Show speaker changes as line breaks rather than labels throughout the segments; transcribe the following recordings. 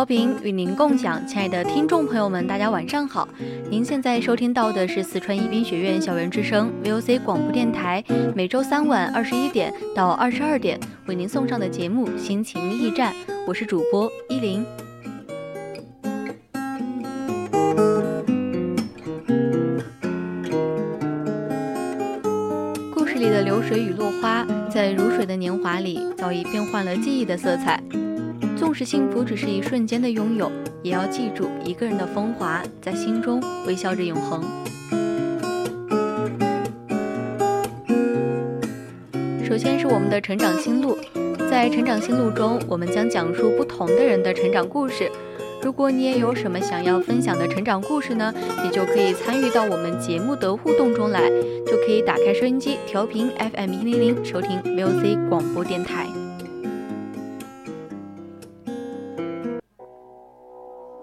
调频与您共享，亲爱的听众朋友们，大家晚上好！您现在收听到的是四川宜宾学院校园之声 VOC 广播电台，每周三晚二十一点到二十二点为您送上的节目《心情驿站》，我是主播依林。故事里的流水与落花，在如水的年华里，早已变换了记忆的色彩。纵使幸福只是一瞬间的拥有，也要记住一个人的风华，在心中微笑着永恒。首先是我们的成长心路，在成长心路中，我们将讲述不同的人的成长故事。如果你也有什么想要分享的成长故事呢，你就可以参与到我们节目的互动中来，就可以打开收音机调频 FM 一零零，收听 VOC 广播电台。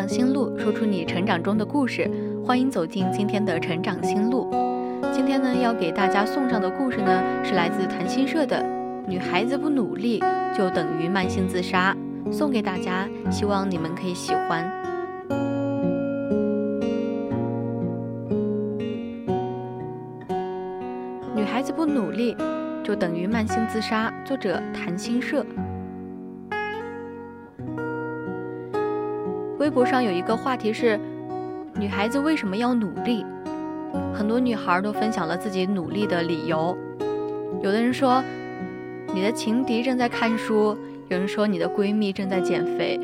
长心路，说出你成长中的故事。欢迎走进今天的成长心路。今天呢，要给大家送上的故事呢，是来自谈心社的《女孩子不努力就等于慢性自杀》，送给大家，希望你们可以喜欢。女孩子不努力就等于慢性自杀，作者谈心社。微博上有一个话题是：女孩子为什么要努力？很多女孩都分享了自己努力的理由。有的人说，你的情敌正在看书；有人说，你的闺蜜正在减肥；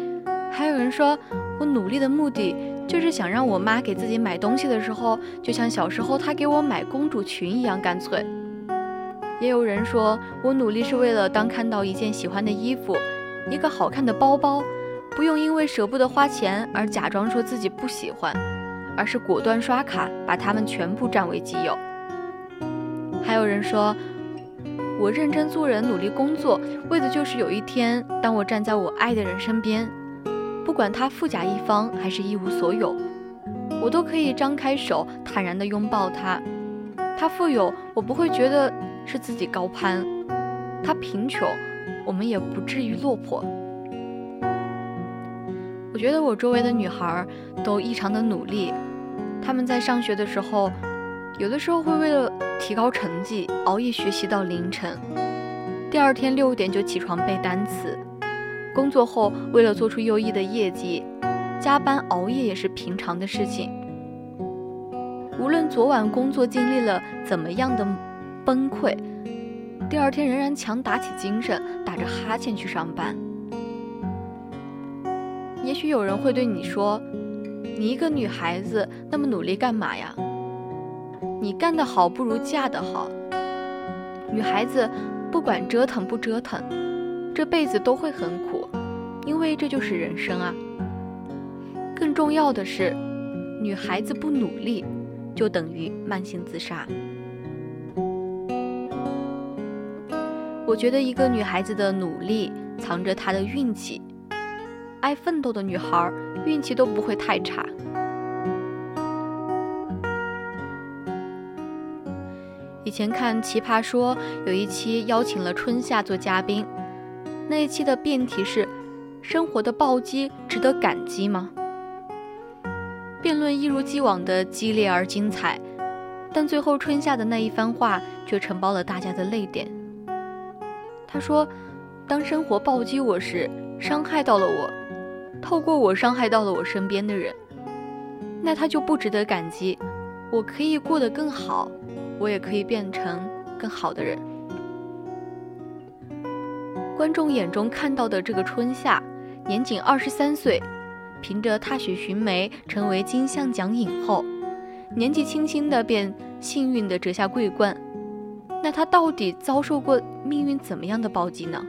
还有人说，我努力的目的就是想让我妈给自己买东西的时候，就像小时候她给我买公主裙一样干脆。也有人说我努力是为了当看到一件喜欢的衣服、一个好看的包包。不用因为舍不得花钱而假装说自己不喜欢，而是果断刷卡把它们全部占为己有。还有人说，我认真做人，努力工作，为的就是有一天，当我站在我爱的人身边，不管他富甲一方还是一无所有，我都可以张开手，坦然地拥抱他。他富有，我不会觉得是自己高攀；他贫穷，我们也不至于落魄。我觉得我周围的女孩都异常的努力，她们在上学的时候，有的时候会为了提高成绩熬夜学习到凌晨，第二天六点就起床背单词；工作后为了做出优异的业绩，加班熬夜也是平常的事情。无论昨晚工作经历了怎么样的崩溃，第二天仍然强打起精神，打着哈欠去上班。也许有人会对你说：“你一个女孩子那么努力干嘛呀？你干得好不如嫁得好。女孩子不管折腾不折腾，这辈子都会很苦，因为这就是人生啊。更重要的是，女孩子不努力就等于慢性自杀。我觉得一个女孩子的努力藏着她的运气。”爱奋斗的女孩，运气都不会太差。以前看《奇葩说》有一期邀请了春夏做嘉宾，那一期的辩题是：生活的暴击值得感激吗？辩论一如既往的激烈而精彩，但最后春夏的那一番话却承包了大家的泪点。他说：“当生活暴击我时，伤害到了我，透过我伤害到了我身边的人，那他就不值得感激。我可以过得更好。”我也可以变成更好的人。观众眼中看到的这个春夏，年仅二十三岁，凭着《踏雪寻梅》成为金像奖影后，年纪轻轻的便幸运的折下桂冠。那他到底遭受过命运怎么样的暴击呢？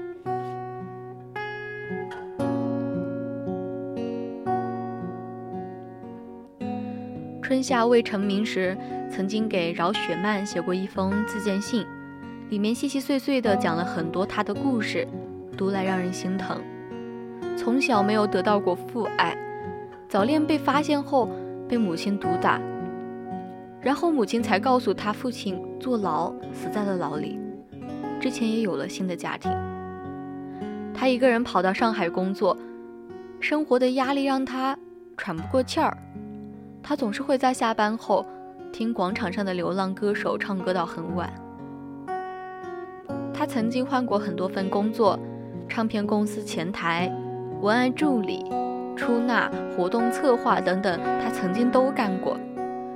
春夏未成名时，曾经给饶雪漫写过一封自荐信，里面细细碎碎地讲了很多他的故事，读来让人心疼。从小没有得到过父爱，早恋被发现后被母亲毒打，然后母亲才告诉他父亲坐牢死在了牢里，之前也有了新的家庭。他一个人跑到上海工作，生活的压力让他喘不过气儿。他总是会在下班后听广场上的流浪歌手唱歌到很晚。他曾经换过很多份工作，唱片公司前台、文案助理、出纳、活动策划等等，他曾经都干过。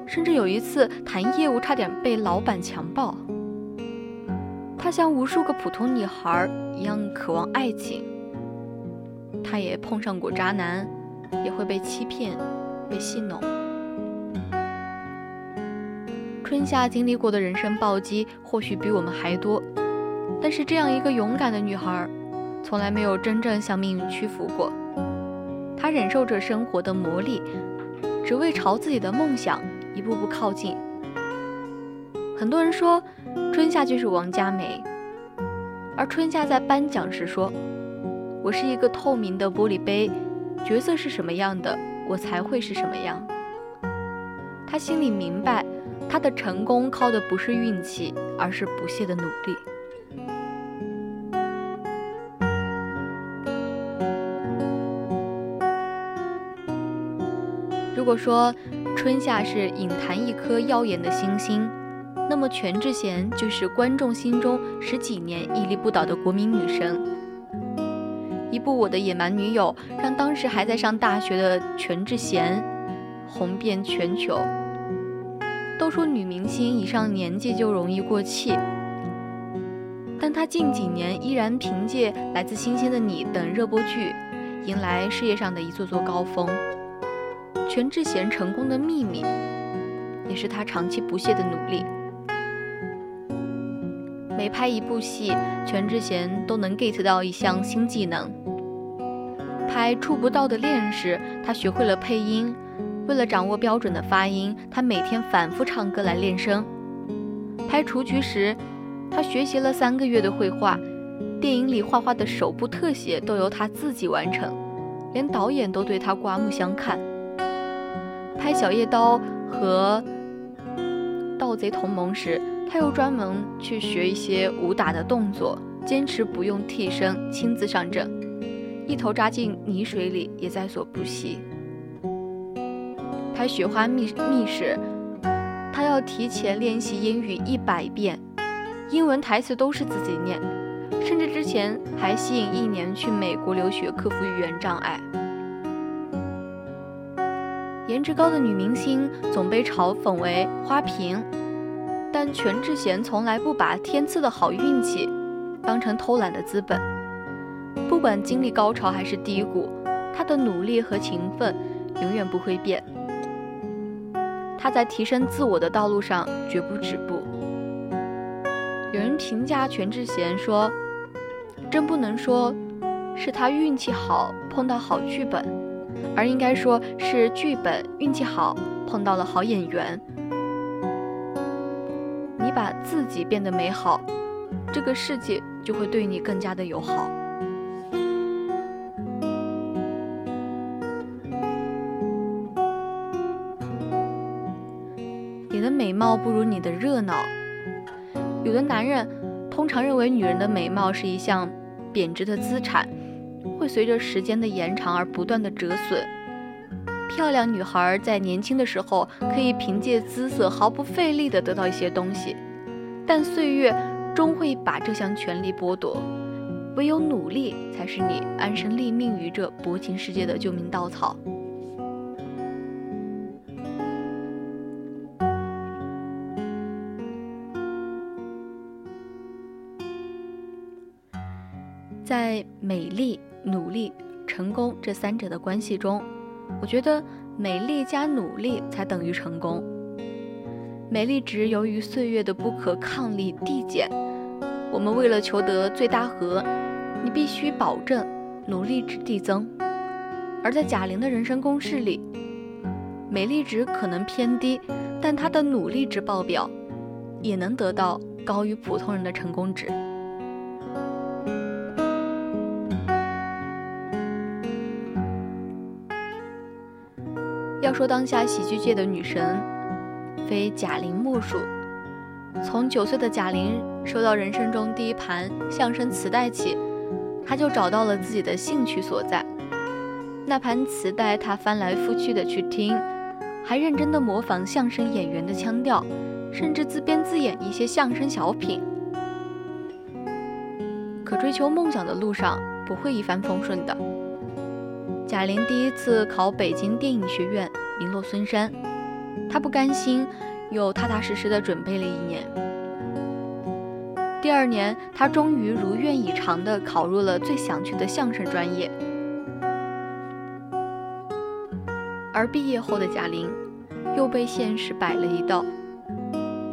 甚至有一次谈业务，差点被老板强暴。他像无数个普通女孩一样渴望爱情。他也碰上过渣男，也会被欺骗、被戏弄。春夏经历过的人生暴击或许比我们还多，但是这样一个勇敢的女孩，从来没有真正向命运屈服过。她忍受着生活的磨砺，只为朝自己的梦想一步步靠近。很多人说春夏就是王佳梅，而春夏在颁奖时说：“我是一个透明的玻璃杯，角色是什么样的，我才会是什么样。”她心里明白。他的成功靠的不是运气，而是不懈的努力。如果说春夏是影坛一颗耀眼的星星，那么全智贤就是观众心中十几年屹立不倒的国民女神。一部《我的野蛮女友》让当时还在上大学的全智贤红遍全球。都说女明星一上年纪就容易过气，但她近几年依然凭借《来自星星的你》等热播剧，迎来事业上的一座座高峰。全智贤成功的秘密，也是她长期不懈的努力。每拍一部戏，全智贤都能 get 到一项新技能。拍《触不到的恋》时，她学会了配音。为了掌握标准的发音，他每天反复唱歌来练声。拍雏菊时，他学习了三个月的绘画，电影里画画的手部特写都由他自己完成，连导演都对他刮目相看。拍《小夜刀》和《盗贼同盟》时，他又专门去学一些武打的动作，坚持不用替身，亲自上阵，一头扎进泥水里也在所不惜。拍《雪花秘密》时，他要提前练习英语一百遍，英文台词都是自己念，甚至之前还吸引一年去美国留学，克服语言障碍。颜值高的女明星总被嘲讽为花瓶，但全智贤从来不把天赐的好运气当成偷懒的资本。不管经历高潮还是低谷，她的努力和勤奋永远不会变。他在提升自我的道路上绝不止步。有人评价全智贤说：“真不能说是他运气好碰到好剧本，而应该说是剧本运气好碰到了好演员。你把自己变得美好，这个世界就会对你更加的友好。”你的美貌不如你的热闹。有的男人通常认为女人的美貌是一项贬值的资产，会随着时间的延长而不断的折损。漂亮女孩在年轻的时候可以凭借姿色毫不费力地得到一些东西，但岁月终会把这项权利剥夺。唯有努力才是你安身立命于这薄情世界的救命稻草。美丽、努力、成功这三者的关系中，我觉得美丽加努力才等于成功。美丽值由于岁月的不可抗力递减，我们为了求得最大和，你必须保证努力值递增。而在贾玲的人生公式里，美丽值可能偏低，但她的努力值爆表，也能得到高于普通人的成功值。要说当下喜剧界的女神，非贾玲莫属。从九岁的贾玲收到人生中第一盘相声磁带起，她就找到了自己的兴趣所在。那盘磁带，她翻来覆去的去听，还认真的模仿相声演员的腔调，甚至自编自演一些相声小品。可追求梦想的路上不会一帆风顺的。贾玲第一次考北京电影学院，名落孙山。他不甘心，又踏踏实实的准备了一年。第二年，他终于如愿以偿的考入了最想去的相声专业。而毕业后的贾玲，又被现实摆了一道，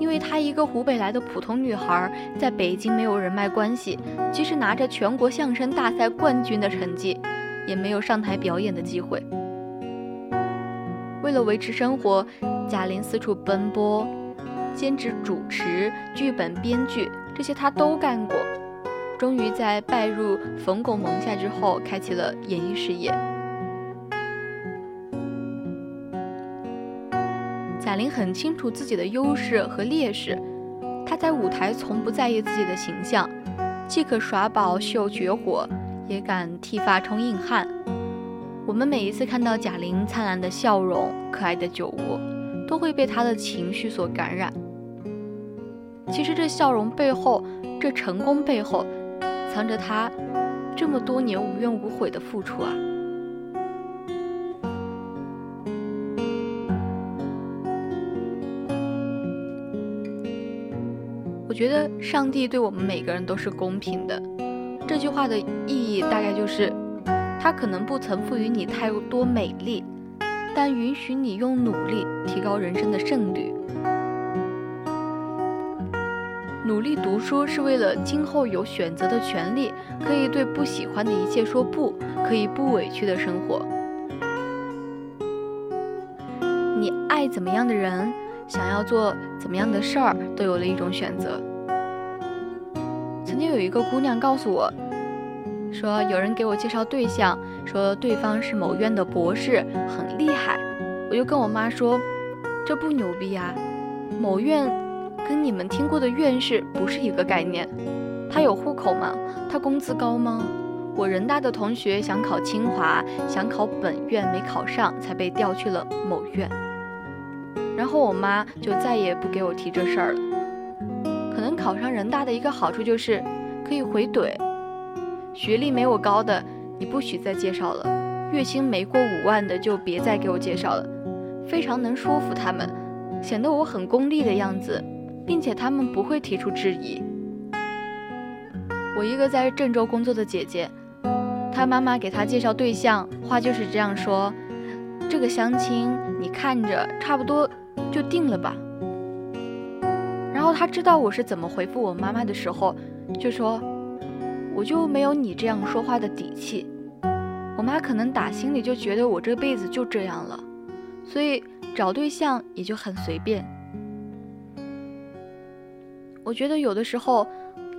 因为她一个湖北来的普通女孩，在北京没有人脉关系，即使拿着全国相声大赛冠军的成绩。也没有上台表演的机会。为了维持生活，贾玲四处奔波，兼职主持、剧本编剧，这些她都干过。终于在拜入冯巩门下之后，开启了演艺事业。贾玲很清楚自己的优势和劣势，她在舞台从不在意自己的形象，既可耍宝秀绝活。也敢剃发充硬汉。我们每一次看到贾玲灿烂的笑容、可爱的酒窝，都会被她的情绪所感染。其实这笑容背后，这成功背后，藏着她这么多年无怨无悔的付出啊！我觉得上帝对我们每个人都是公平的。这句话的意义大概就是，他可能不曾赋予你太多美丽，但允许你用努力提高人生的胜率。努力读书是为了今后有选择的权利，可以对不喜欢的一切说不，可以不委屈的生活。你爱怎么样的人，想要做怎么样的事儿，都有了一种选择。曾经有一个姑娘告诉我，说有人给我介绍对象，说对方是某院的博士，很厉害。我就跟我妈说，这不牛逼呀，某院跟你们听过的院士不是一个概念。他有户口吗？他工资高吗？我人大的同学想考清华，想考本院没考上，才被调去了某院。然后我妈就再也不给我提这事儿了。可能考上人大的一个好处就是可以回怼，学历没我高的你不许再介绍了，月薪没过五万的就别再给我介绍了，非常能说服他们，显得我很功利的样子，并且他们不会提出质疑。我一个在郑州工作的姐姐，她妈妈给她介绍对象，话就是这样说：这个相亲你看着差不多就定了吧。然后她知道我是怎么回复我妈妈的时候，就说：“我就没有你这样说话的底气。”我妈可能打心里就觉得我这辈子就这样了，所以找对象也就很随便。我觉得有的时候，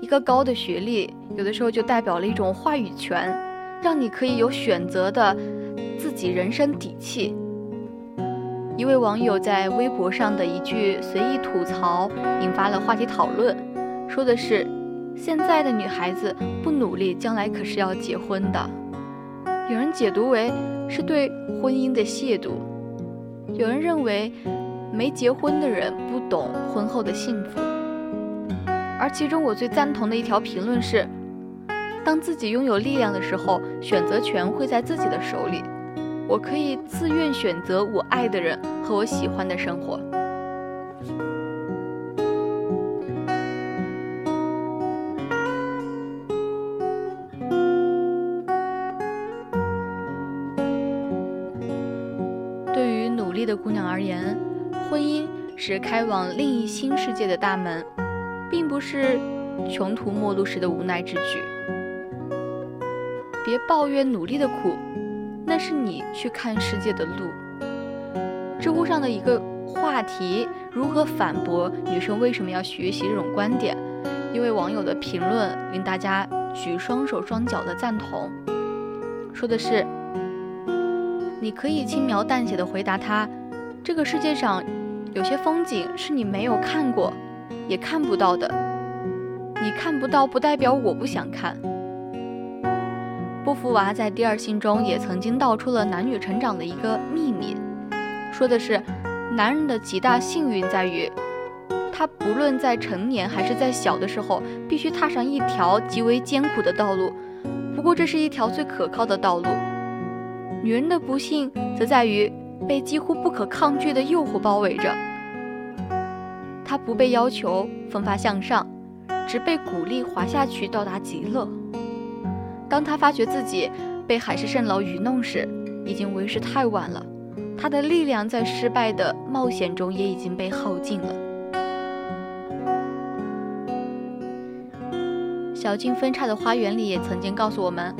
一个高的学历，有的时候就代表了一种话语权，让你可以有选择的自己人生底气。一位网友在微博上的一句随意吐槽，引发了话题讨论，说的是：现在的女孩子不努力，将来可是要结婚的。有人解读为是对婚姻的亵渎，有人认为没结婚的人不懂婚后的幸福。而其中我最赞同的一条评论是：当自己拥有力量的时候，选择权会在自己的手里。我可以自愿选择我爱的人和我喜欢的生活。力的姑娘而言，婚姻是开往另一新世界的大门，并不是穷途末路时的无奈之举。别抱怨努力的苦。那是你去看世界的路。知乎上的一个话题：如何反驳女生为什么要学习这种观点？一位网友的评论令大家举双手双脚的赞同，说的是：你可以轻描淡写的回答他，这个世界上有些风景是你没有看过，也看不到的。你看不到不代表我不想看。波伏娃在第二信中也曾经道出了男女成长的一个秘密，说的是，男人的极大幸运在于，他不论在成年还是在小的时候，必须踏上一条极为艰苦的道路。不过这是一条最可靠的道路。女人的不幸则在于被几乎不可抗拒的诱惑包围着，她不被要求奋发向上，只被鼓励滑下去到达极乐。当她发觉自己被海市蜃楼愚弄时，已经为时太晚了。她的力量在失败的冒险中也已经被耗尽了。小径分岔的花园里也曾经告诉我们：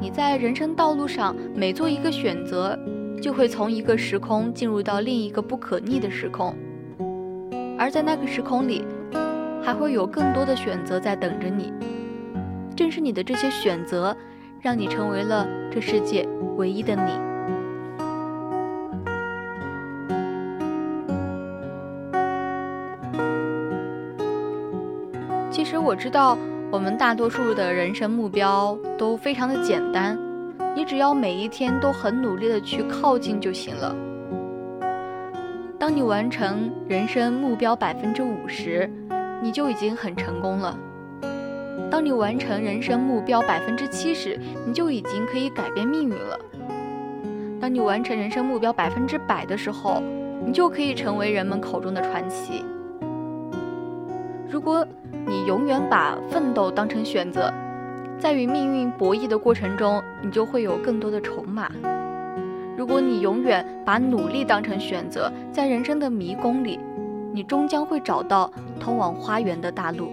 你在人生道路上每做一个选择，就会从一个时空进入到另一个不可逆的时空，而在那个时空里，还会有更多的选择在等着你。正是你的这些选择，让你成为了这世界唯一的你。其实我知道，我们大多数的人生目标都非常的简单，你只要每一天都很努力的去靠近就行了。当你完成人生目标百分之五十，你就已经很成功了。当你完成人生目标百分之七十，你就已经可以改变命运了。当你完成人生目标百分之百的时候，你就可以成为人们口中的传奇。如果你永远把奋斗当成选择，在与命运博弈的过程中，你就会有更多的筹码。如果你永远把努力当成选择，在人生的迷宫里，你终将会找到通往花园的大路。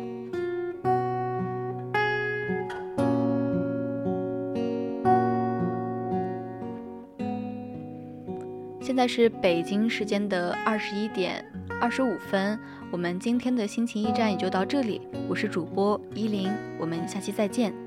现在是北京时间的二十一点二十五分，我们今天的心情驿站也就到这里。我是主播依林，我们下期再见。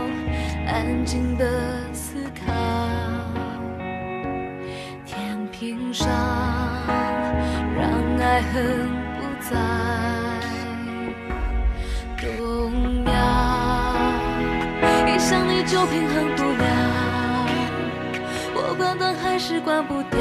安静的思考，天平上让爱恨。不再动摇，一想你就平衡不了，我关灯还是关不掉。